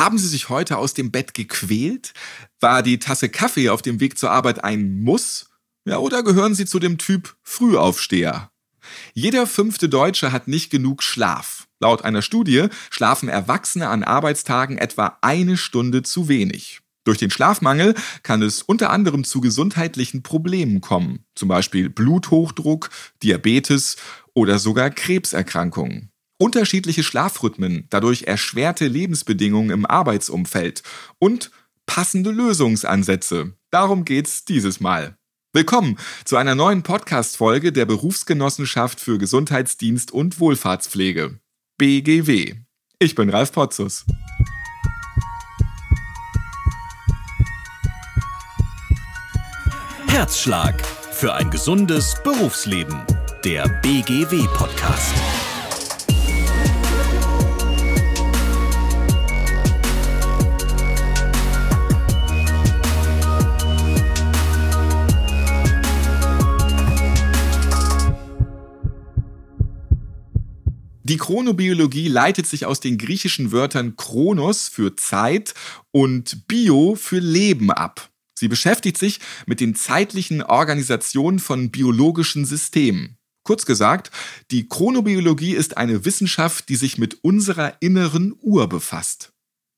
Haben Sie sich heute aus dem Bett gequält? War die Tasse Kaffee auf dem Weg zur Arbeit ein Muss? Ja, oder gehören Sie zu dem Typ Frühaufsteher? Jeder fünfte Deutsche hat nicht genug Schlaf. Laut einer Studie schlafen Erwachsene an Arbeitstagen etwa eine Stunde zu wenig. Durch den Schlafmangel kann es unter anderem zu gesundheitlichen Problemen kommen, zum Beispiel Bluthochdruck, Diabetes oder sogar Krebserkrankungen. Unterschiedliche Schlafrhythmen, dadurch erschwerte Lebensbedingungen im Arbeitsumfeld und passende Lösungsansätze. Darum geht's dieses Mal. Willkommen zu einer neuen Podcast-Folge der Berufsgenossenschaft für Gesundheitsdienst und Wohlfahrtspflege. BGW. Ich bin Ralf Potzus. Herzschlag für ein gesundes Berufsleben. Der BGW-Podcast. Die Chronobiologie leitet sich aus den griechischen Wörtern Chronos für Zeit und Bio für Leben ab. Sie beschäftigt sich mit den zeitlichen Organisationen von biologischen Systemen. Kurz gesagt, die Chronobiologie ist eine Wissenschaft, die sich mit unserer inneren Uhr befasst.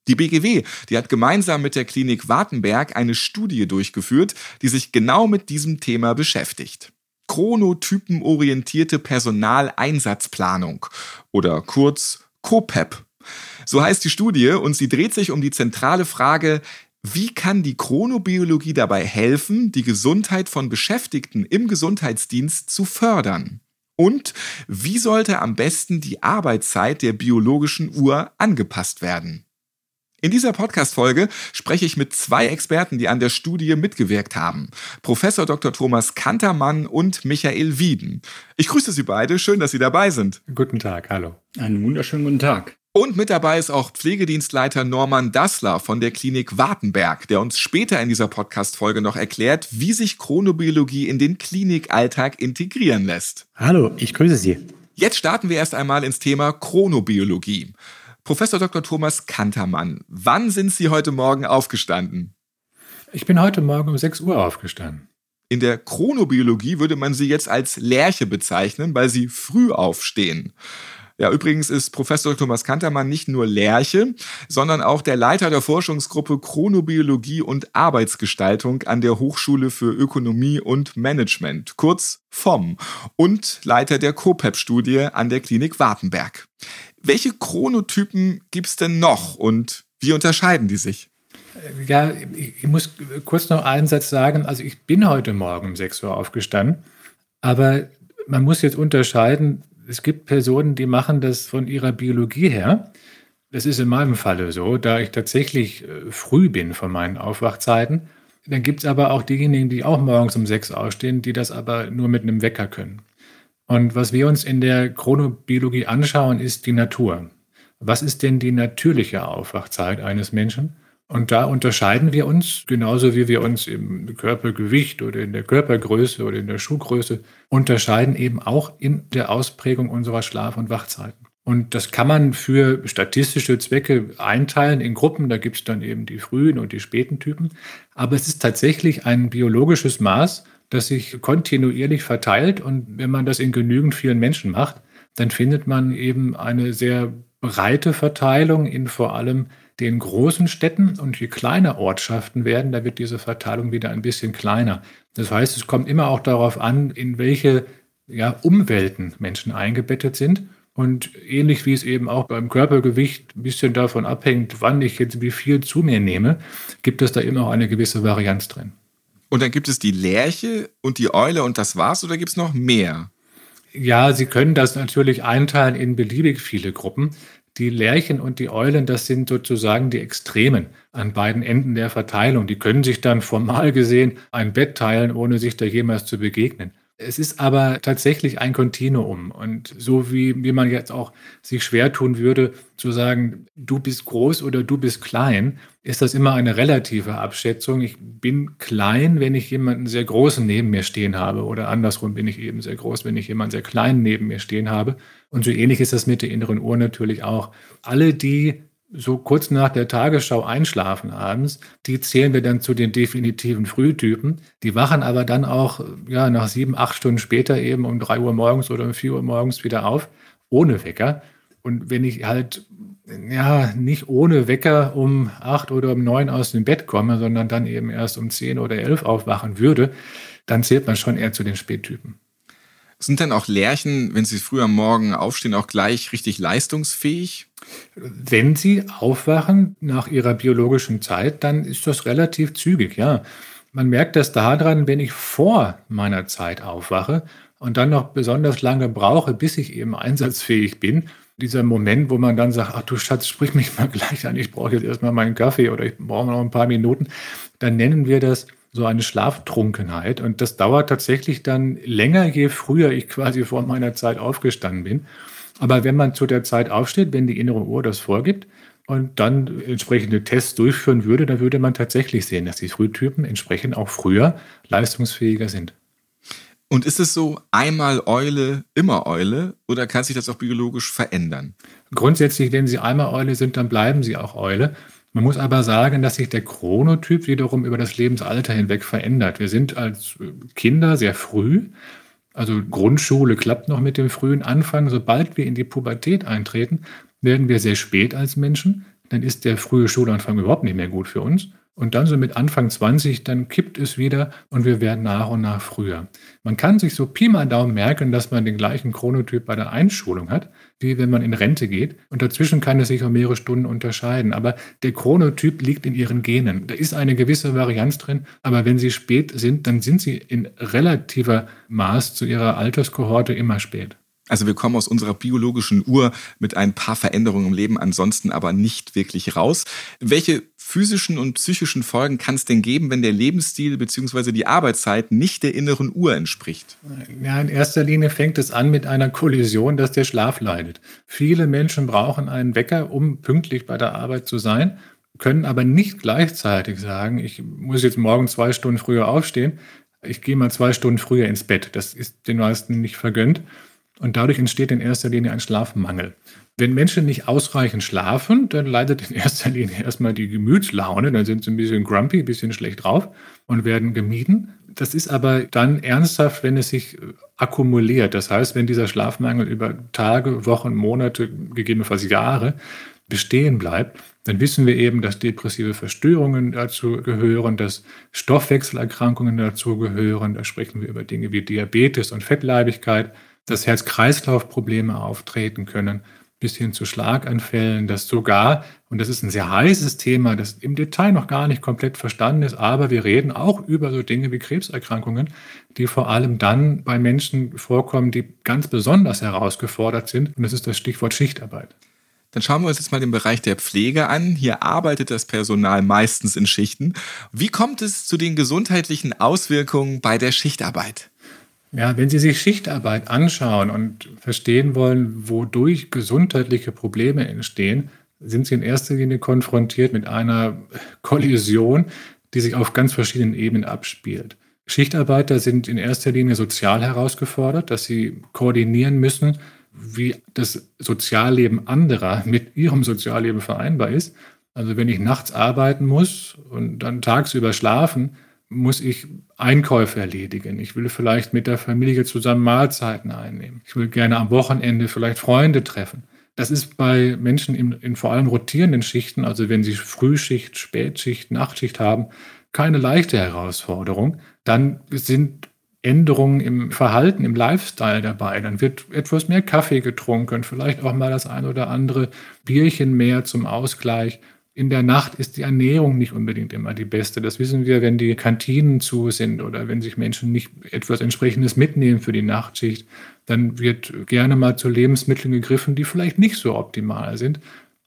Die BGW, die hat gemeinsam mit der Klinik Wartenberg eine Studie durchgeführt, die sich genau mit diesem Thema beschäftigt chronotypenorientierte Personaleinsatzplanung oder kurz COPEP. So heißt die Studie und sie dreht sich um die zentrale Frage, wie kann die Chronobiologie dabei helfen, die Gesundheit von Beschäftigten im Gesundheitsdienst zu fördern? Und wie sollte am besten die Arbeitszeit der biologischen Uhr angepasst werden? In dieser Podcast-Folge spreche ich mit zwei Experten, die an der Studie mitgewirkt haben. Professor Dr. Thomas Kantermann und Michael Wieden. Ich grüße Sie beide. Schön, dass Sie dabei sind. Guten Tag. Hallo. Einen wunderschönen guten Tag. Und mit dabei ist auch Pflegedienstleiter Norman Dassler von der Klinik Wartenberg, der uns später in dieser Podcast-Folge noch erklärt, wie sich Chronobiologie in den Klinikalltag integrieren lässt. Hallo, ich grüße Sie. Jetzt starten wir erst einmal ins Thema Chronobiologie. Professor Dr. Thomas Kantermann, wann sind Sie heute Morgen aufgestanden? Ich bin heute Morgen um 6 Uhr aufgestanden. In der Chronobiologie würde man Sie jetzt als Lerche bezeichnen, weil Sie früh aufstehen. Ja, übrigens ist Professor Thomas Kantermann nicht nur Lerche, sondern auch der Leiter der Forschungsgruppe Chronobiologie und Arbeitsgestaltung an der Hochschule für Ökonomie und Management, kurz FOM, und Leiter der COPEP-Studie an der Klinik Wartenberg. Welche Chronotypen gibt es denn noch und wie unterscheiden die sich? Ja, ich muss kurz noch einen Satz sagen. Also ich bin heute Morgen um 6 Uhr aufgestanden, aber man muss jetzt unterscheiden, es gibt Personen, die machen das von ihrer Biologie her. Das ist in meinem Falle so, da ich tatsächlich äh, früh bin von meinen Aufwachzeiten. Dann gibt es aber auch diejenigen, die auch morgens um 6 Uhr aufstehen, die das aber nur mit einem Wecker können. Und was wir uns in der Chronobiologie anschauen, ist die Natur. Was ist denn die natürliche Aufwachzeit eines Menschen? Und da unterscheiden wir uns, genauso wie wir uns im Körpergewicht oder in der Körpergröße oder in der Schuhgröße unterscheiden, eben auch in der Ausprägung unserer Schlaf- und Wachzeiten. Und das kann man für statistische Zwecke einteilen in Gruppen. Da gibt es dann eben die frühen und die späten Typen. Aber es ist tatsächlich ein biologisches Maß, das sich kontinuierlich verteilt. Und wenn man das in genügend vielen Menschen macht, dann findet man eben eine sehr breite Verteilung in vor allem den großen Städten. Und je kleiner Ortschaften werden, da wird diese Verteilung wieder ein bisschen kleiner. Das heißt, es kommt immer auch darauf an, in welche ja, Umwelten Menschen eingebettet sind. Und ähnlich wie es eben auch beim Körpergewicht ein bisschen davon abhängt, wann ich jetzt wie viel zu mir nehme, gibt es da eben auch eine gewisse Varianz drin. Und dann gibt es die Lerche und die Eule und das war's oder gibt es noch mehr? Ja, Sie können das natürlich einteilen in beliebig viele Gruppen. Die Lerchen und die Eulen, das sind sozusagen die Extremen an beiden Enden der Verteilung. Die können sich dann formal gesehen ein Bett teilen, ohne sich da jemals zu begegnen. Es ist aber tatsächlich ein Kontinuum. Und so wie, wie man jetzt auch sich schwer tun würde, zu sagen, du bist groß oder du bist klein, ist das immer eine relative Abschätzung. Ich bin klein, wenn ich jemanden sehr großen neben mir stehen habe. Oder andersrum bin ich eben sehr groß, wenn ich jemanden sehr klein neben mir stehen habe. Und so ähnlich ist das mit der inneren Uhr natürlich auch. Alle, die so kurz nach der Tagesschau einschlafen abends, die zählen wir dann zu den definitiven Frühtypen. Die wachen aber dann auch ja, nach sieben, acht Stunden später eben um drei Uhr morgens oder um vier Uhr morgens wieder auf, ohne Wecker. Und wenn ich halt ja nicht ohne Wecker um acht oder um neun aus dem Bett komme, sondern dann eben erst um zehn oder elf aufwachen würde, dann zählt man schon eher zu den Spättypen. Sind dann auch Lerchen, wenn sie früh am Morgen aufstehen, auch gleich richtig leistungsfähig? Wenn sie aufwachen nach ihrer biologischen Zeit, dann ist das relativ zügig, ja. Man merkt das daran, wenn ich vor meiner Zeit aufwache und dann noch besonders lange brauche, bis ich eben einsatzfähig bin. Dieser Moment, wo man dann sagt, ach du Schatz, sprich mich mal gleich an, ich brauche jetzt erstmal meinen Kaffee oder ich brauche noch ein paar Minuten, dann nennen wir das so eine Schlaftrunkenheit. Und das dauert tatsächlich dann länger, je früher ich quasi vor meiner Zeit aufgestanden bin. Aber wenn man zu der Zeit aufsteht, wenn die innere Uhr das vorgibt und dann entsprechende Tests durchführen würde, dann würde man tatsächlich sehen, dass die Frühtypen entsprechend auch früher leistungsfähiger sind. Und ist es so einmal Eule, immer Eule oder kann sich das auch biologisch verändern? Grundsätzlich, wenn Sie einmal Eule sind, dann bleiben Sie auch Eule. Man muss aber sagen, dass sich der Chronotyp wiederum über das Lebensalter hinweg verändert. Wir sind als Kinder sehr früh, also Grundschule klappt noch mit dem frühen Anfang. Sobald wir in die Pubertät eintreten, werden wir sehr spät als Menschen. Dann ist der frühe Schulanfang überhaupt nicht mehr gut für uns. Und dann so mit Anfang 20, dann kippt es wieder und wir werden nach und nach früher. Man kann sich so Pi mal Daumen merken, dass man den gleichen Chronotyp bei der Einschulung hat, wie wenn man in Rente geht. Und dazwischen kann es sich um mehrere Stunden unterscheiden. Aber der Chronotyp liegt in ihren Genen. Da ist eine gewisse Varianz drin. Aber wenn sie spät sind, dann sind sie in relativer Maß zu ihrer Alterskohorte immer spät. Also wir kommen aus unserer biologischen Uhr mit ein paar Veränderungen im Leben, ansonsten aber nicht wirklich raus. Welche physischen und psychischen Folgen kann es denn geben, wenn der Lebensstil bzw. die Arbeitszeit nicht der inneren Uhr entspricht? Ja, in erster Linie fängt es an mit einer Kollision, dass der Schlaf leidet. Viele Menschen brauchen einen Wecker, um pünktlich bei der Arbeit zu sein, können aber nicht gleichzeitig sagen, ich muss jetzt morgen zwei Stunden früher aufstehen, ich gehe mal zwei Stunden früher ins Bett. Das ist den meisten nicht vergönnt. Und dadurch entsteht in erster Linie ein Schlafmangel. Wenn Menschen nicht ausreichend schlafen, dann leidet in erster Linie erstmal die Gemütslaune, dann sind sie ein bisschen grumpy, ein bisschen schlecht drauf und werden gemieden. Das ist aber dann ernsthaft, wenn es sich akkumuliert. Das heißt, wenn dieser Schlafmangel über Tage, Wochen, Monate, gegebenenfalls Jahre bestehen bleibt, dann wissen wir eben, dass depressive Verstörungen dazu gehören, dass Stoffwechselerkrankungen dazu gehören. Da sprechen wir über Dinge wie Diabetes und Fettleibigkeit dass Herz-Kreislauf-Probleme auftreten können, bis hin zu Schlaganfällen, dass sogar, und das ist ein sehr heißes Thema, das im Detail noch gar nicht komplett verstanden ist, aber wir reden auch über so Dinge wie Krebserkrankungen, die vor allem dann bei Menschen vorkommen, die ganz besonders herausgefordert sind. Und das ist das Stichwort Schichtarbeit. Dann schauen wir uns jetzt mal den Bereich der Pflege an. Hier arbeitet das Personal meistens in Schichten. Wie kommt es zu den gesundheitlichen Auswirkungen bei der Schichtarbeit? Ja, wenn Sie sich Schichtarbeit anschauen und verstehen wollen, wodurch gesundheitliche Probleme entstehen, sind Sie in erster Linie konfrontiert mit einer Kollision, die sich auf ganz verschiedenen Ebenen abspielt. Schichtarbeiter sind in erster Linie sozial herausgefordert, dass sie koordinieren müssen, wie das Sozialleben anderer mit ihrem Sozialleben vereinbar ist. Also wenn ich nachts arbeiten muss und dann tagsüber schlafen, muss ich Einkäufe erledigen. Ich will vielleicht mit der Familie zusammen Mahlzeiten einnehmen. Ich will gerne am Wochenende vielleicht Freunde treffen. Das ist bei Menschen in, in vor allem rotierenden Schichten, also wenn sie Frühschicht, Spätschicht, Nachtschicht haben, keine leichte Herausforderung. Dann sind Änderungen im Verhalten, im Lifestyle dabei. Dann wird etwas mehr Kaffee getrunken, vielleicht auch mal das ein oder andere Bierchen mehr zum Ausgleich. In der Nacht ist die Ernährung nicht unbedingt immer die beste. Das wissen wir, wenn die Kantinen zu sind oder wenn sich Menschen nicht etwas entsprechendes mitnehmen für die Nachtschicht. Dann wird gerne mal zu Lebensmitteln gegriffen, die vielleicht nicht so optimal sind.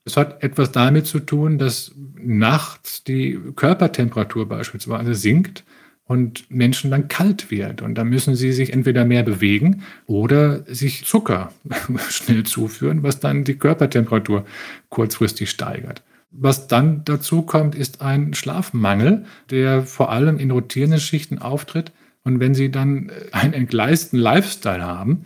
Es hat etwas damit zu tun, dass nachts die Körpertemperatur beispielsweise sinkt und Menschen dann kalt wird. Und da müssen sie sich entweder mehr bewegen oder sich Zucker schnell zuführen, was dann die Körpertemperatur kurzfristig steigert. Was dann dazu kommt, ist ein Schlafmangel, der vor allem in rotierenden Schichten auftritt. Und wenn Sie dann einen entgleisten Lifestyle haben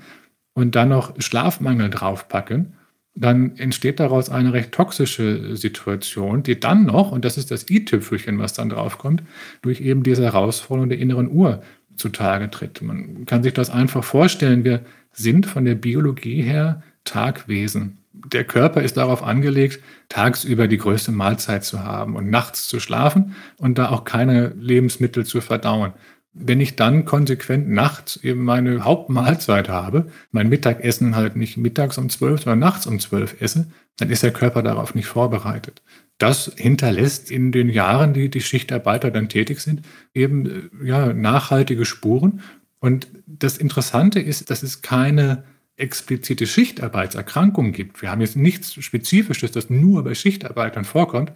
und dann noch Schlafmangel draufpacken, dann entsteht daraus eine recht toxische Situation, die dann noch, und das ist das i-Tüpfelchen, was dann draufkommt, durch eben diese Herausforderung der inneren Uhr zutage tritt. Man kann sich das einfach vorstellen. Wir sind von der Biologie her Tagwesen. Der Körper ist darauf angelegt, tagsüber die größte Mahlzeit zu haben und nachts zu schlafen und da auch keine Lebensmittel zu verdauen. Wenn ich dann konsequent nachts eben meine Hauptmahlzeit habe, mein Mittagessen halt nicht mittags um zwölf, sondern nachts um zwölf esse, dann ist der Körper darauf nicht vorbereitet. Das hinterlässt in den Jahren, die die Schichtarbeiter dann tätig sind, eben äh, ja, nachhaltige Spuren. Und das Interessante ist, dass es keine explizite Schichtarbeitserkrankung gibt. Wir haben jetzt nichts Spezifisches, das nur bei Schichtarbeitern vorkommt,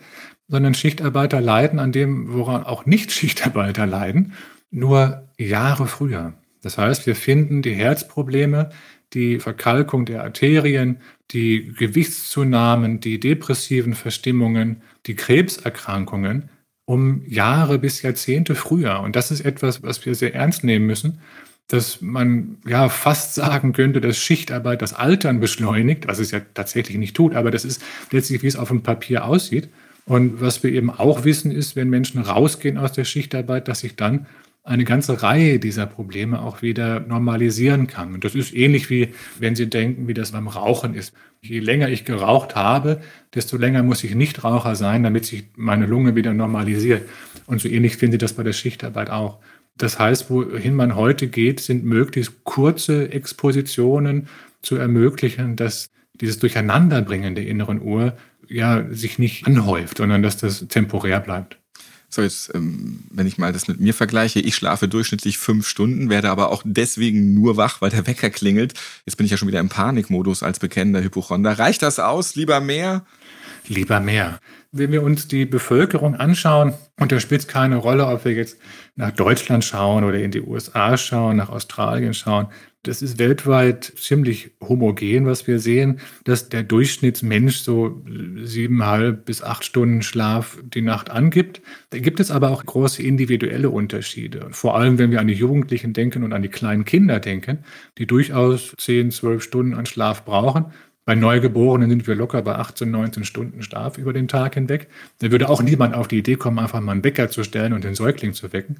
sondern Schichtarbeiter leiden an dem, woran auch Nicht-Schichtarbeiter leiden nur Jahre früher. Das heißt, wir finden die Herzprobleme, die Verkalkung der Arterien, die Gewichtszunahmen, die depressiven Verstimmungen, die Krebserkrankungen um Jahre bis Jahrzehnte früher. Und das ist etwas, was wir sehr ernst nehmen müssen, dass man ja fast sagen könnte, dass Schichtarbeit das Altern beschleunigt, was es ja tatsächlich nicht tut, aber das ist letztlich, wie es auf dem Papier aussieht. Und was wir eben auch wissen, ist, wenn Menschen rausgehen aus der Schichtarbeit, dass sich dann eine ganze Reihe dieser Probleme auch wieder normalisieren kann. Und das ist ähnlich wie, wenn Sie denken, wie das beim Rauchen ist. Je länger ich geraucht habe, desto länger muss ich nicht Raucher sein, damit sich meine Lunge wieder normalisiert. Und so ähnlich finden Sie das bei der Schichtarbeit auch. Das heißt, wohin man heute geht, sind möglichst kurze Expositionen zu ermöglichen, dass dieses Durcheinanderbringen der inneren Uhr ja sich nicht anhäuft, sondern dass das temporär bleibt. So, jetzt, ähm, wenn ich mal das mit mir vergleiche, ich schlafe durchschnittlich fünf Stunden, werde aber auch deswegen nur wach, weil der Wecker klingelt. Jetzt bin ich ja schon wieder im Panikmodus als bekennender Hypochonder. Reicht das aus? Lieber mehr? Lieber mehr. Wenn wir uns die Bevölkerung anschauen, und da spielt es keine Rolle, ob wir jetzt nach Deutschland schauen oder in die USA schauen, nach Australien schauen. Das ist weltweit ziemlich homogen, was wir sehen, dass der Durchschnittsmensch so siebeneinhalb bis acht Stunden Schlaf die Nacht angibt. Da gibt es aber auch große individuelle Unterschiede. Vor allem, wenn wir an die Jugendlichen denken und an die kleinen Kinder denken, die durchaus zehn, zwölf Stunden an Schlaf brauchen. Bei Neugeborenen sind wir locker bei 18, 19 Stunden Schlaf über den Tag hinweg. Da würde auch niemand auf die Idee kommen, einfach mal einen Wecker zu stellen und den Säugling zu wecken.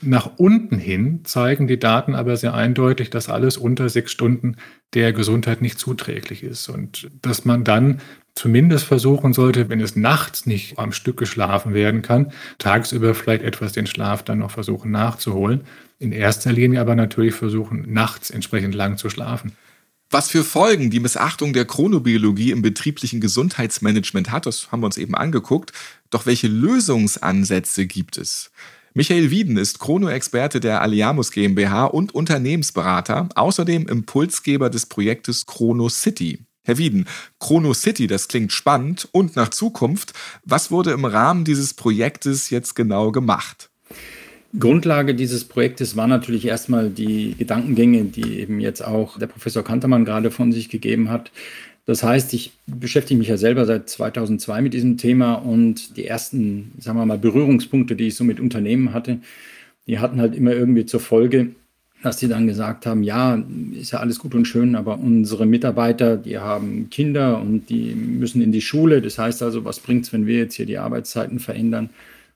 Nach unten hin zeigen die Daten aber sehr eindeutig, dass alles unter sechs Stunden der Gesundheit nicht zuträglich ist. Und dass man dann zumindest versuchen sollte, wenn es nachts nicht am Stück geschlafen werden kann, tagsüber vielleicht etwas den Schlaf dann noch versuchen nachzuholen. In erster Linie aber natürlich versuchen, nachts entsprechend lang zu schlafen. Was für Folgen die Missachtung der Chronobiologie im betrieblichen Gesundheitsmanagement hat, das haben wir uns eben angeguckt. Doch welche Lösungsansätze gibt es? Michael Wieden ist Chrono-Experte der Aliamus GmbH und Unternehmensberater, außerdem Impulsgeber des Projektes Chrono City. Herr Wieden, Chrono City, das klingt spannend und nach Zukunft. Was wurde im Rahmen dieses Projektes jetzt genau gemacht? Grundlage dieses Projektes war natürlich erstmal die Gedankengänge, die eben jetzt auch der Professor Kantermann gerade von sich gegeben hat. Das heißt, ich beschäftige mich ja selber seit 2002 mit diesem Thema und die ersten, sagen wir mal, Berührungspunkte, die ich so mit Unternehmen hatte, die hatten halt immer irgendwie zur Folge, dass die dann gesagt haben, ja, ist ja alles gut und schön, aber unsere Mitarbeiter, die haben Kinder und die müssen in die Schule. Das heißt also, was bringt es, wenn wir jetzt hier die Arbeitszeiten verändern?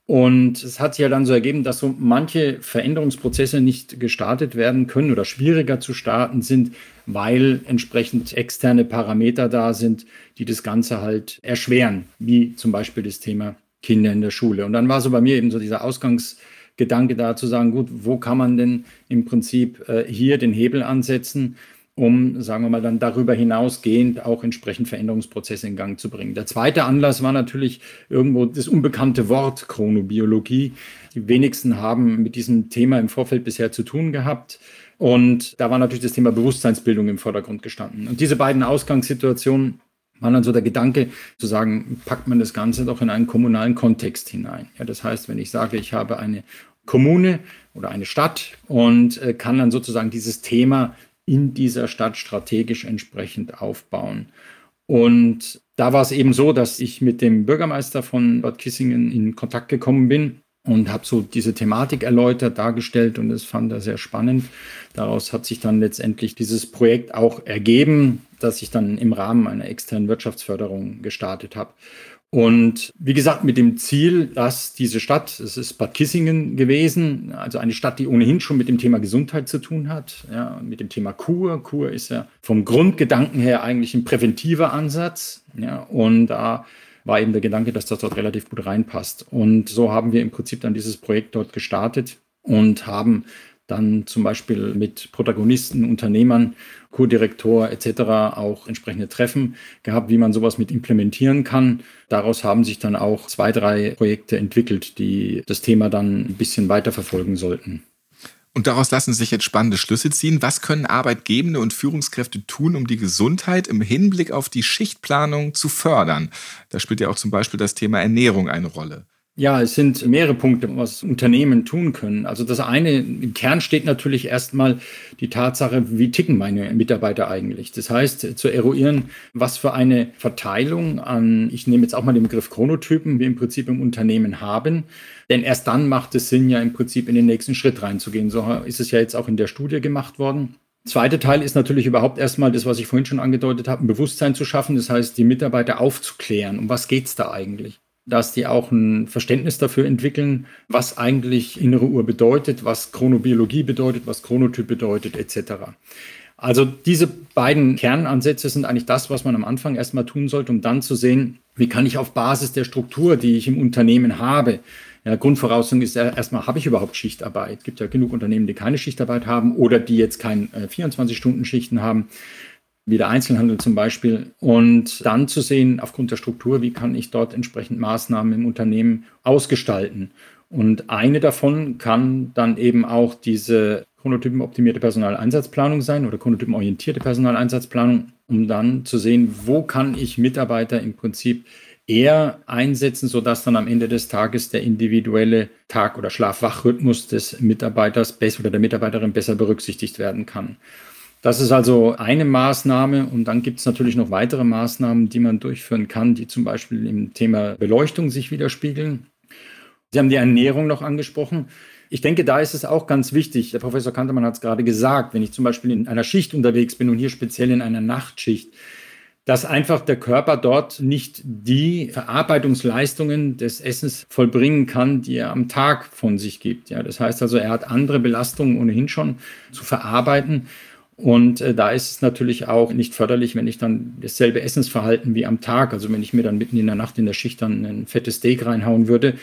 Und es hat sich ja dann so ergeben, dass so manche Veränderungsprozesse nicht gestartet werden können oder schwieriger zu starten sind, weil entsprechend externe Parameter da sind, die das Ganze halt erschweren, wie zum Beispiel das Thema Kinder in der Schule. Und dann war so bei mir eben so dieser Ausgangsgedanke da zu sagen, gut, wo kann man denn im Prinzip äh, hier den Hebel ansetzen? Um, sagen wir mal, dann darüber hinausgehend auch entsprechend Veränderungsprozesse in Gang zu bringen. Der zweite Anlass war natürlich irgendwo das unbekannte Wort Chronobiologie. Die wenigsten haben mit diesem Thema im Vorfeld bisher zu tun gehabt. Und da war natürlich das Thema Bewusstseinsbildung im Vordergrund gestanden. Und diese beiden Ausgangssituationen waren dann so der Gedanke zu sagen, packt man das Ganze doch in einen kommunalen Kontext hinein. Ja, das heißt, wenn ich sage, ich habe eine Kommune oder eine Stadt und äh, kann dann sozusagen dieses Thema in dieser Stadt strategisch entsprechend aufbauen. Und da war es eben so, dass ich mit dem Bürgermeister von Bad Kissingen in Kontakt gekommen bin und habe so diese Thematik erläutert, dargestellt und das fand er sehr spannend. Daraus hat sich dann letztendlich dieses Projekt auch ergeben, das ich dann im Rahmen einer externen Wirtschaftsförderung gestartet habe. Und wie gesagt, mit dem Ziel, dass diese Stadt, es ist Bad Kissingen gewesen, also eine Stadt, die ohnehin schon mit dem Thema Gesundheit zu tun hat, ja, mit dem Thema Kur. Kur ist ja vom Grundgedanken her eigentlich ein präventiver Ansatz. Ja, und da war eben der Gedanke, dass das dort relativ gut reinpasst. Und so haben wir im Prinzip dann dieses Projekt dort gestartet und haben dann zum Beispiel mit Protagonisten, Unternehmern, Co-Direktor etc. auch entsprechende Treffen gehabt, wie man sowas mit implementieren kann. Daraus haben sich dann auch zwei, drei Projekte entwickelt, die das Thema dann ein bisschen weiter verfolgen sollten. Und daraus lassen sich jetzt spannende Schlüsse ziehen. Was können Arbeitgebende und Führungskräfte tun, um die Gesundheit im Hinblick auf die Schichtplanung zu fördern? Da spielt ja auch zum Beispiel das Thema Ernährung eine Rolle. Ja, es sind mehrere Punkte, was Unternehmen tun können. Also das eine, im Kern steht natürlich erstmal die Tatsache, wie ticken meine Mitarbeiter eigentlich. Das heißt, zu eruieren, was für eine Verteilung an, ich nehme jetzt auch mal den Begriff Chronotypen, wir im Prinzip im Unternehmen haben. Denn erst dann macht es Sinn, ja im Prinzip in den nächsten Schritt reinzugehen. So ist es ja jetzt auch in der Studie gemacht worden. Zweiter Teil ist natürlich überhaupt erstmal das, was ich vorhin schon angedeutet habe, ein Bewusstsein zu schaffen. Das heißt, die Mitarbeiter aufzuklären. Um was geht's da eigentlich? Dass die auch ein Verständnis dafür entwickeln, was eigentlich innere Uhr bedeutet, was Chronobiologie bedeutet, was Chronotyp bedeutet, etc. Also diese beiden Kernansätze sind eigentlich das, was man am Anfang erstmal tun sollte, um dann zu sehen, wie kann ich auf Basis der Struktur, die ich im Unternehmen habe, ja, Grundvoraussetzung ist ja erstmal, habe ich überhaupt Schichtarbeit? Es gibt ja genug Unternehmen, die keine Schichtarbeit haben oder die jetzt keine äh, 24-Stunden-Schichten haben wie der Einzelhandel zum Beispiel. Und dann zu sehen, aufgrund der Struktur, wie kann ich dort entsprechend Maßnahmen im Unternehmen ausgestalten. Und eine davon kann dann eben auch diese chronotypenoptimierte Personaleinsatzplanung sein oder chronotypenorientierte Personaleinsatzplanung, um dann zu sehen, wo kann ich Mitarbeiter im Prinzip eher einsetzen, sodass dann am Ende des Tages der individuelle Tag- oder Schlaf-Wach-Rhythmus des Mitarbeiters oder der Mitarbeiterin besser berücksichtigt werden kann. Das ist also eine Maßnahme und dann gibt es natürlich noch weitere Maßnahmen, die man durchführen kann, die zum Beispiel im Thema Beleuchtung sich widerspiegeln. Sie haben die Ernährung noch angesprochen. Ich denke, da ist es auch ganz wichtig, der Professor Kantermann hat es gerade gesagt, wenn ich zum Beispiel in einer Schicht unterwegs bin und hier speziell in einer Nachtschicht, dass einfach der Körper dort nicht die Verarbeitungsleistungen des Essens vollbringen kann, die er am Tag von sich gibt. Ja, das heißt also, er hat andere Belastungen ohnehin schon zu verarbeiten. Und äh, da ist es natürlich auch nicht förderlich, wenn ich dann dasselbe Essensverhalten wie am Tag, also wenn ich mir dann mitten in der Nacht in der Schicht dann ein fettes Steak reinhauen würde,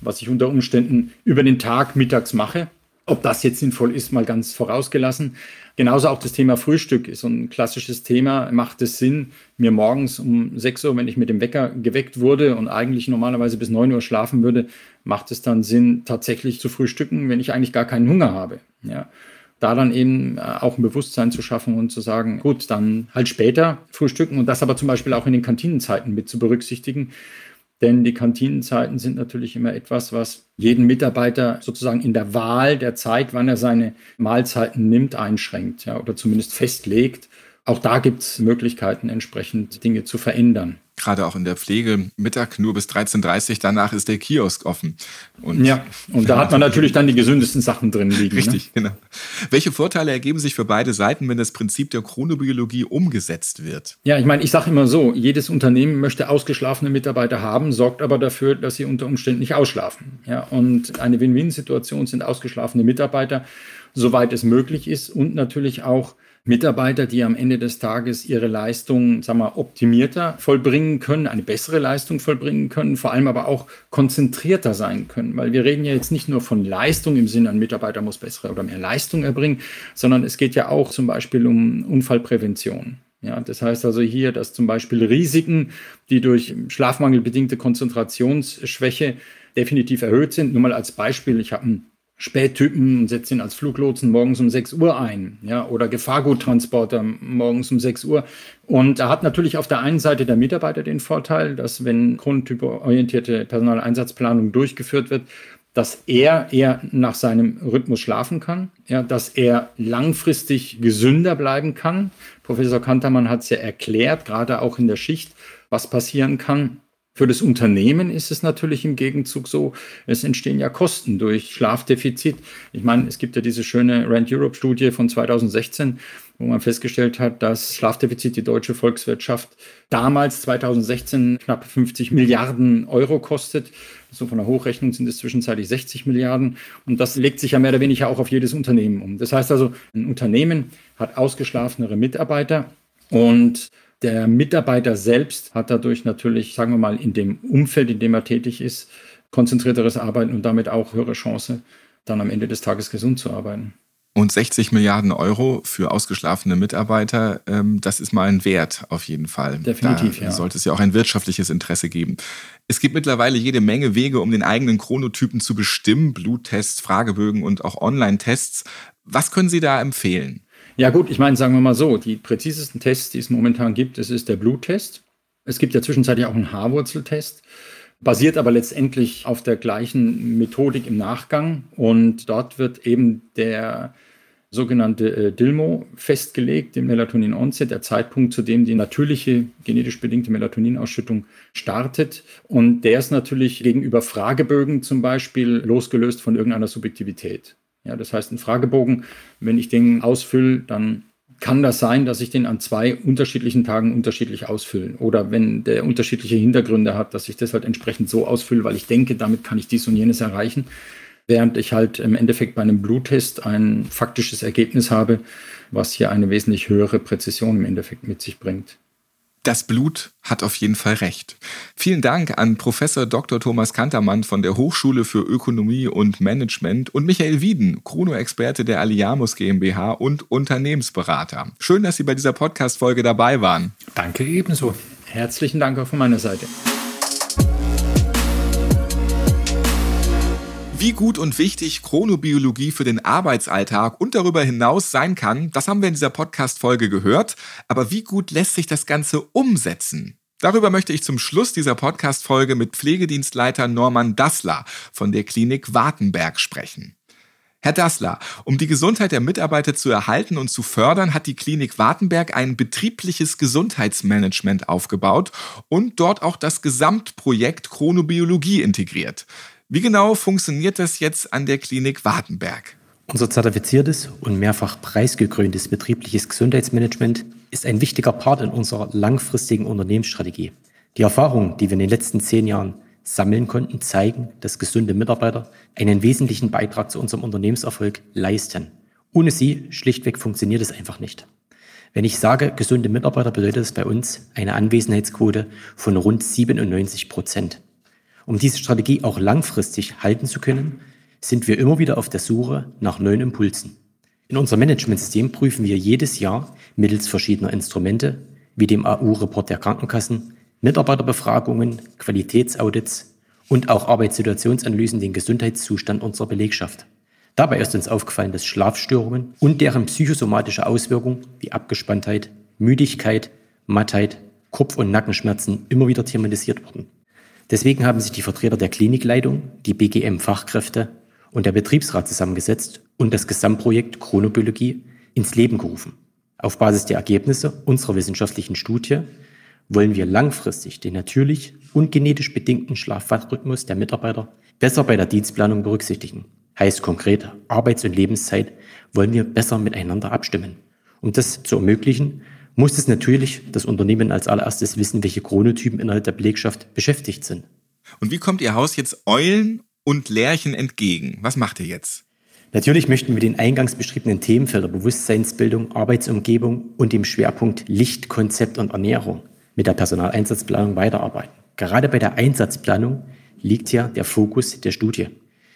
was ich unter Umständen über den Tag mittags mache. Ob das jetzt sinnvoll ist, mal ganz vorausgelassen. Genauso auch das Thema Frühstück ist so ein klassisches Thema. Macht es Sinn, mir morgens um 6 Uhr, wenn ich mit dem Wecker geweckt wurde und eigentlich normalerweise bis 9 Uhr schlafen würde, macht es dann Sinn, tatsächlich zu frühstücken, wenn ich eigentlich gar keinen Hunger habe? Ja da dann eben äh, auch ein Bewusstsein zu schaffen und zu sagen, gut, dann halt später frühstücken und das aber zum Beispiel auch in den Kantinenzeiten mit zu berücksichtigen. Denn die Kantinenzeiten sind natürlich immer etwas, was jeden Mitarbeiter sozusagen in der Wahl der Zeit, wann er seine Mahlzeiten nimmt, einschränkt ja, oder zumindest festlegt. Auch da gibt es Möglichkeiten, entsprechend Dinge zu verändern gerade auch in der Pflege, Mittag nur bis 13.30 Uhr, danach ist der Kiosk offen. Und ja, und da hat man natürlich dann die gesündesten Sachen drin liegen. Ne? Richtig, ne? genau. Welche Vorteile ergeben sich für beide Seiten, wenn das Prinzip der Chronobiologie umgesetzt wird? Ja, ich meine, ich sage immer so, jedes Unternehmen möchte ausgeschlafene Mitarbeiter haben, sorgt aber dafür, dass sie unter Umständen nicht ausschlafen. Ja, und eine Win-Win-Situation sind ausgeschlafene Mitarbeiter, soweit es möglich ist und natürlich auch Mitarbeiter, die am Ende des Tages ihre Leistung, sagen wir, optimierter vollbringen können, eine bessere Leistung vollbringen können, vor allem aber auch konzentrierter sein können. Weil wir reden ja jetzt nicht nur von Leistung im Sinne, ein Mitarbeiter muss bessere oder mehr Leistung erbringen, sondern es geht ja auch zum Beispiel um Unfallprävention. Ja, das heißt also hier, dass zum Beispiel Risiken, die durch Schlafmangel bedingte Konzentrationsschwäche definitiv erhöht sind. Nur mal als Beispiel, ich habe einen Spättypen setzt ihn als Fluglotsen morgens um 6 Uhr ein, ja, oder Gefahrguttransporter morgens um 6 Uhr. Und da hat natürlich auf der einen Seite der Mitarbeiter den Vorteil, dass wenn chronotyporientierte Personaleinsatzplanung durchgeführt wird, dass er eher nach seinem Rhythmus schlafen kann, ja, dass er langfristig gesünder bleiben kann. Professor Kantermann hat es ja erklärt, gerade auch in der Schicht, was passieren kann Für das Unternehmen ist es natürlich im Gegenzug so, es entstehen ja Kosten durch Schlafdefizit. Ich meine, es gibt ja diese schöne Rent Europe Studie von 2016, wo man festgestellt hat, dass Schlafdefizit die deutsche Volkswirtschaft damals 2016 knapp 50 Milliarden Euro kostet. So von der Hochrechnung sind es zwischenzeitlich 60 Milliarden. Und das legt sich ja mehr oder weniger auch auf jedes Unternehmen um. Das heißt also, ein Unternehmen hat ausgeschlafenere Mitarbeiter und der Mitarbeiter selbst hat dadurch natürlich, sagen wir mal, in dem Umfeld, in dem er tätig ist, konzentrierteres Arbeiten und damit auch höhere Chance, dann am Ende des Tages gesund zu arbeiten. Und 60 Milliarden Euro für ausgeschlafene Mitarbeiter, ähm, das ist mal ein Wert auf jeden Fall. Definitiv, da ja. Sollte es ja auch ein wirtschaftliches Interesse geben. Es gibt mittlerweile jede Menge Wege, um den eigenen Chronotypen zu bestimmen. Bluttests, Fragebögen und auch Online-Tests. Was können Sie da empfehlen? Ja gut, ich meine, sagen wir mal so, die präzisesten Tests, die es momentan gibt, das ist der Bluttest. Es gibt ja zwischenzeitlich auch einen Haarwurzeltest, basiert aber letztendlich auf der gleichen Methodik im Nachgang. Und dort wird eben der sogenannte äh, DILMO festgelegt, dem Melatonin-Onset, der Zeitpunkt, zu dem die natürliche genetisch bedingte Melatoninausschüttung startet. Und der ist natürlich gegenüber Fragebögen zum Beispiel losgelöst von irgendeiner Subjektivität. Ja, das heißt, ein Fragebogen, wenn ich den ausfülle, dann kann das sein, dass ich den an zwei unterschiedlichen Tagen unterschiedlich ausfülle. Oder wenn der unterschiedliche Hintergründe hat, dass ich das halt entsprechend so ausfülle, weil ich denke, damit kann ich dies und jenes erreichen. Während ich halt im Endeffekt bei einem Bluttest ein faktisches Ergebnis habe, was hier eine wesentlich höhere Präzision im Endeffekt mit sich bringt das Blut hat auf jeden Fall recht. Vielen Dank an Professor Dr. Thomas Kantermann von der Hochschule für Ökonomie und Management und Michael Wieden, Chrono-Experte der Alliamus GmbH und Unternehmensberater. Schön, dass Sie bei dieser Podcast-Folge dabei waren. Danke ebenso. Herzlichen Dank auch von meiner Seite. Wie gut und wichtig Chronobiologie für den Arbeitsalltag und darüber hinaus sein kann, das haben wir in dieser Podcast-Folge gehört. Aber wie gut lässt sich das Ganze umsetzen? Darüber möchte ich zum Schluss dieser Podcast-Folge mit Pflegedienstleiter Norman Dassler von der Klinik Wartenberg sprechen. Herr Dassler, um die Gesundheit der Mitarbeiter zu erhalten und zu fördern, hat die Klinik Wartenberg ein betriebliches Gesundheitsmanagement aufgebaut und dort auch das Gesamtprojekt Chronobiologie integriert. Wie genau funktioniert das jetzt an der Klinik Wartenberg? Unser zertifiziertes und mehrfach preisgekröntes betriebliches Gesundheitsmanagement ist ein wichtiger Part in unserer langfristigen Unternehmensstrategie. Die Erfahrungen, die wir in den letzten zehn Jahren sammeln konnten, zeigen, dass gesunde Mitarbeiter einen wesentlichen Beitrag zu unserem Unternehmenserfolg leisten. Ohne sie schlichtweg funktioniert es einfach nicht. Wenn ich sage gesunde Mitarbeiter, bedeutet es bei uns eine Anwesenheitsquote von rund 97 Prozent. Um diese Strategie auch langfristig halten zu können, sind wir immer wieder auf der Suche nach neuen Impulsen. In unserem Managementsystem prüfen wir jedes Jahr mittels verschiedener Instrumente wie dem AU-Report der Krankenkassen, Mitarbeiterbefragungen, Qualitätsaudits und auch Arbeitssituationsanalysen den Gesundheitszustand unserer Belegschaft. Dabei ist uns aufgefallen, dass Schlafstörungen und deren psychosomatische Auswirkungen wie Abgespanntheit, Müdigkeit, Mattheit, Kopf- und Nackenschmerzen immer wieder thematisiert wurden. Deswegen haben sich die Vertreter der Klinikleitung, die BGM-Fachkräfte und der Betriebsrat zusammengesetzt und das Gesamtprojekt Chronobiologie ins Leben gerufen. Auf Basis der Ergebnisse unserer wissenschaftlichen Studie wollen wir langfristig den natürlich und genetisch bedingten Schlafwachrhythmus der Mitarbeiter besser bei der Dienstplanung berücksichtigen. Heißt konkret, Arbeits- und Lebenszeit wollen wir besser miteinander abstimmen. Um das zu ermöglichen, muss es natürlich das Unternehmen als allererstes wissen, welche Chronotypen innerhalb der Belegschaft beschäftigt sind. Und wie kommt Ihr Haus jetzt Eulen und Lerchen entgegen? Was macht ihr jetzt? Natürlich möchten wir den eingangs beschriebenen Themenfelder Bewusstseinsbildung, Arbeitsumgebung und dem Schwerpunkt Lichtkonzept und Ernährung mit der Personaleinsatzplanung weiterarbeiten. Gerade bei der Einsatzplanung liegt ja der Fokus der Studie.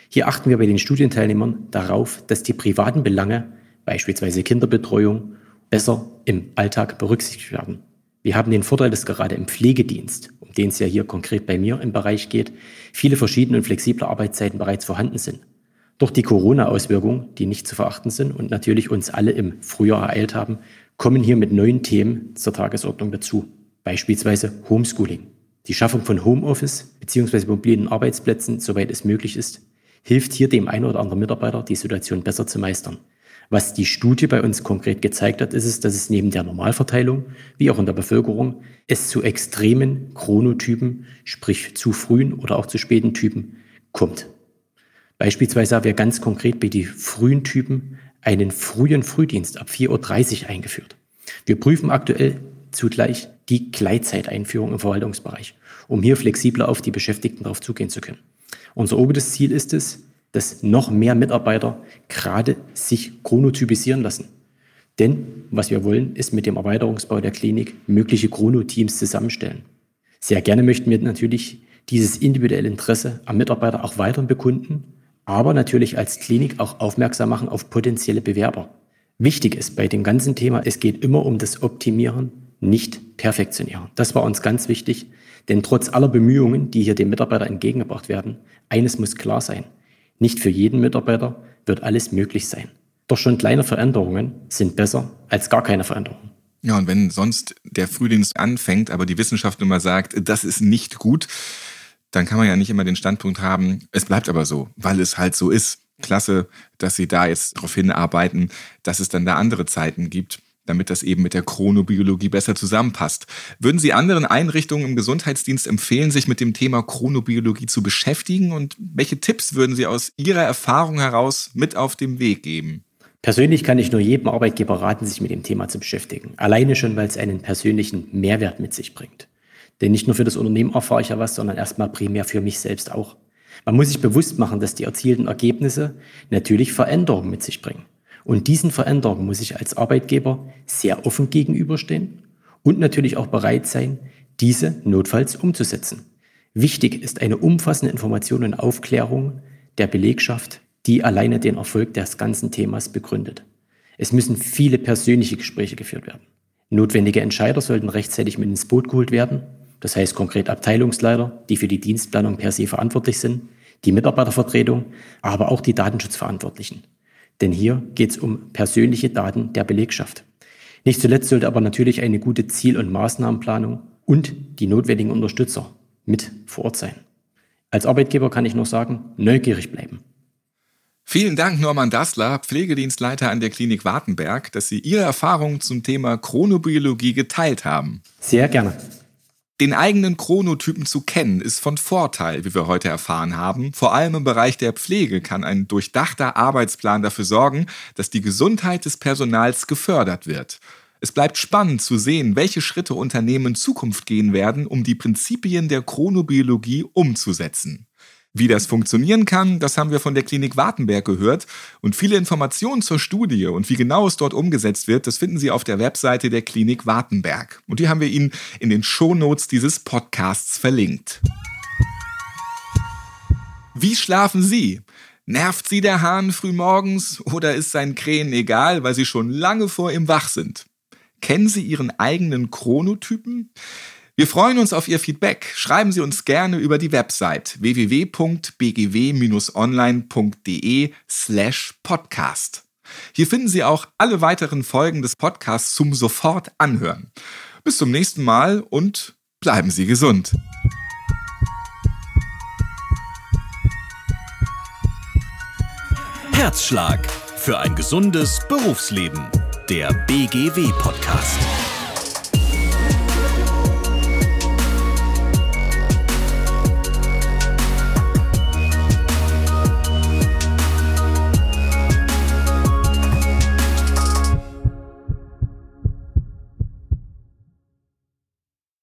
Hier achten wir bei den Studienteilnehmern darauf, dass die privaten Belange, beispielsweise Kinderbetreuung besser im Alltag berücksichtigt werden. Wir haben den Vorteil, dass gerade im Pflegedienst, um den es ja hier konkret bei mir im Bereich geht, viele verschiedene und flexible Arbeitszeiten bereits vorhanden sind. Durch die Corona-Auswirkungen, die nicht zu verachten sind und natürlich uns alle im Frühjahr ereilt haben, kommen hier mit neuen Themen zur Tagesordnung dazu. Beispielsweise Homeschooling. Die Schaffung von Homeoffice bzw. mobilen Arbeitsplätzen, soweit es möglich ist, hilft hier dem einen oder anderen Mitarbeiter, die Situation besser zu meistern. Was die Studie bei uns konkret gezeigt hat, ist es, dass es neben der Normalverteilung, wie auch in der Bevölkerung, es zu extremen Chronotypen, sprich zu frühen oder auch zu späten Typen kommt. Beispielsweise haben wir ganz konkret bei den frühen Typen einen frühen Frühdienst ab 4.30 Uhr eingeführt. Wir prüfen aktuell zugleich die Gleitzeiteinführung im Verwaltungsbereich, um hier flexibler auf die Beschäftigten darauf zugehen zu können. Unser oberes Ziel ist es, dass noch mehr Mitarbeiter gerade sich chronotypisieren lassen. Denn was wir wollen, ist mit dem Erweiterungsbau der Klinik mögliche Chronoteams zusammenstellen. Sehr gerne möchten wir natürlich dieses individuelle Interesse am Mitarbeiter auch weiterhin bekunden, aber natürlich als Klinik auch aufmerksam machen auf potenzielle Bewerber. Wichtig ist bei dem ganzen Thema, es geht immer um das Optimieren, nicht Perfektionieren. Das war uns ganz wichtig, denn trotz aller Bemühungen, die hier dem Mitarbeiter entgegengebracht werden, eines muss klar sein. Nicht für jeden Mitarbeiter wird alles möglich sein. Doch schon kleine Veränderungen sind besser als gar keine Veränderungen. Ja, und wenn sonst der Frühdienst anfängt, aber die Wissenschaft immer sagt, das ist nicht gut, dann kann man ja nicht immer den Standpunkt haben, es bleibt aber so, weil es halt so ist. Klasse, dass Sie da jetzt darauf hinarbeiten, dass es dann da andere Zeiten gibt damit das eben mit der Chronobiologie besser zusammenpasst. Würden Sie anderen Einrichtungen im Gesundheitsdienst empfehlen, sich mit dem Thema Chronobiologie zu beschäftigen? Und welche Tipps würden Sie aus Ihrer Erfahrung heraus mit auf den Weg geben? Persönlich kann ich nur jedem Arbeitgeber raten, sich mit dem Thema zu beschäftigen. Alleine schon, weil es einen persönlichen Mehrwert mit sich bringt. Denn nicht nur für das Unternehmen erfahre ich ja was, sondern erstmal primär für mich selbst auch. Man muss sich bewusst machen, dass die erzielten Ergebnisse natürlich Veränderungen mit sich bringen. Und diesen Veränderungen muss ich als Arbeitgeber sehr offen gegenüberstehen und natürlich auch bereit sein, diese notfalls umzusetzen. Wichtig ist eine umfassende Information und Aufklärung der Belegschaft, die alleine den Erfolg des ganzen Themas begründet. Es müssen viele persönliche Gespräche geführt werden. Notwendige Entscheider sollten rechtzeitig mit ins Boot geholt werden. Das heißt konkret Abteilungsleiter, die für die Dienstplanung per se verantwortlich sind, die Mitarbeitervertretung, aber auch die Datenschutzverantwortlichen. Denn hier geht es um persönliche Daten der Belegschaft. Nicht zuletzt sollte aber natürlich eine gute Ziel- und Maßnahmenplanung und die notwendigen Unterstützer mit vor Ort sein. Als Arbeitgeber kann ich nur sagen, neugierig bleiben. Vielen Dank, Norman Dassler, Pflegedienstleiter an der Klinik Wartenberg, dass Sie Ihre Erfahrungen zum Thema Chronobiologie geteilt haben. Sehr gerne. Den eigenen Chronotypen zu kennen, ist von Vorteil, wie wir heute erfahren haben. Vor allem im Bereich der Pflege kann ein durchdachter Arbeitsplan dafür sorgen, dass die Gesundheit des Personals gefördert wird. Es bleibt spannend zu sehen, welche Schritte Unternehmen in Zukunft gehen werden, um die Prinzipien der Chronobiologie umzusetzen. Wie das funktionieren kann, das haben wir von der Klinik Wartenberg gehört. Und viele Informationen zur Studie und wie genau es dort umgesetzt wird, das finden Sie auf der Webseite der Klinik Wartenberg. Und die haben wir Ihnen in den Shownotes dieses Podcasts verlinkt. Wie schlafen Sie? Nervt Sie der Hahn frühmorgens oder ist sein Krähen egal, weil Sie schon lange vor ihm wach sind? Kennen Sie Ihren eigenen Chronotypen? Wir freuen uns auf Ihr Feedback. Schreiben Sie uns gerne über die Website www.bgw-online.de slash podcast. Hier finden Sie auch alle weiteren Folgen des Podcasts zum sofort anhören. Bis zum nächsten Mal und bleiben Sie gesund. Herzschlag für ein gesundes Berufsleben. Der BGW Podcast.